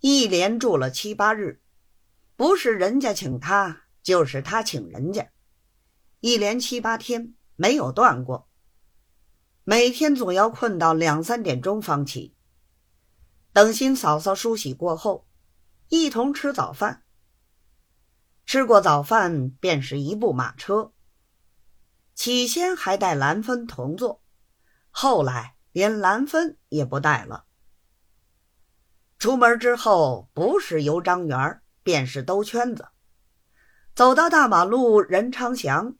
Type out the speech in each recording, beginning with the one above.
一连住了七八日，不是人家请他，就是他请人家，一连七八天没有断过。每天总要困到两三点钟方起。等新嫂嫂梳洗过后，一同吃早饭。吃过早饭，便是一部马车。起先还带兰芬同坐，后来连兰芬也不带了。出门之后，不是游张园，便是兜圈子。走到大马路任昌祥、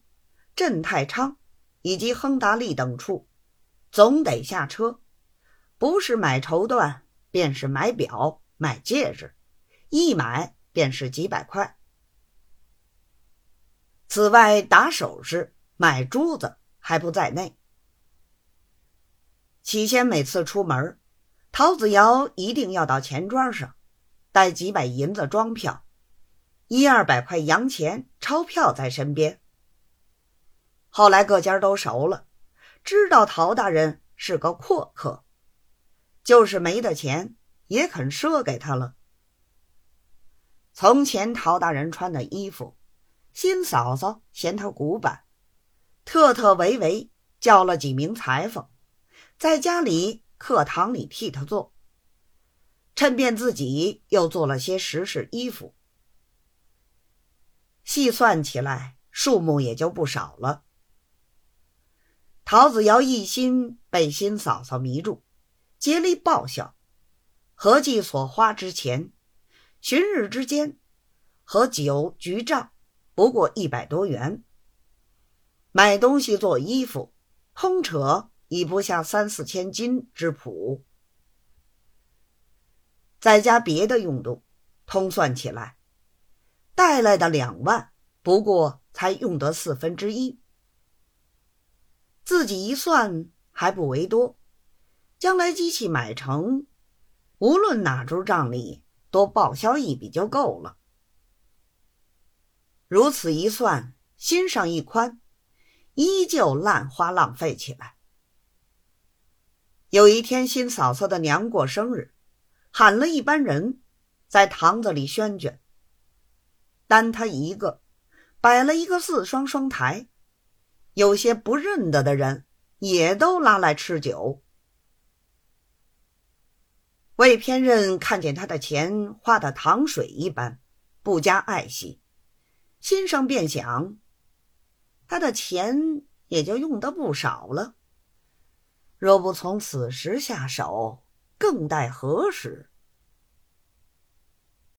镇太昌以及亨达利等处，总得下车，不是买绸缎，便是买表、买戒指，一买便是几百块。此外，打首饰、买珠子还不在内。起先每次出门。陶子尧一定要到钱庄上，带几百银子装票，一二百块洋钱钞票在身边。后来各家都熟了，知道陶大人是个阔客，就是没的钱也肯赊给他了。从前陶大人穿的衣服，新嫂嫂嫌他古板，特特为为叫了几名裁缝，在家里。课堂里替他做，趁便自己又做了些时事衣服，细算起来数目也就不少了。陶子尧一心被新嫂嫂迷住，竭力报效，合计所花之钱，旬日之间和酒局账不过一百多元，买东西做衣服，通扯。已不下三四千金之谱，再加别的用度，通算起来，带来的两万不过才用得四分之一。自己一算还不为多，将来机器买成，无论哪株账里多报销一笔就够了。如此一算，心上一宽，依旧烂花浪费起来。有一天，新嫂嫂的娘过生日，喊了一班人，在堂子里宣卷。单他一个，摆了一个四双双台，有些不认得的人也都拉来吃酒。魏偏任看见他的钱花的糖水一般，不加爱惜，心上便想：他的钱也就用得不少了。若不从此时下手，更待何时？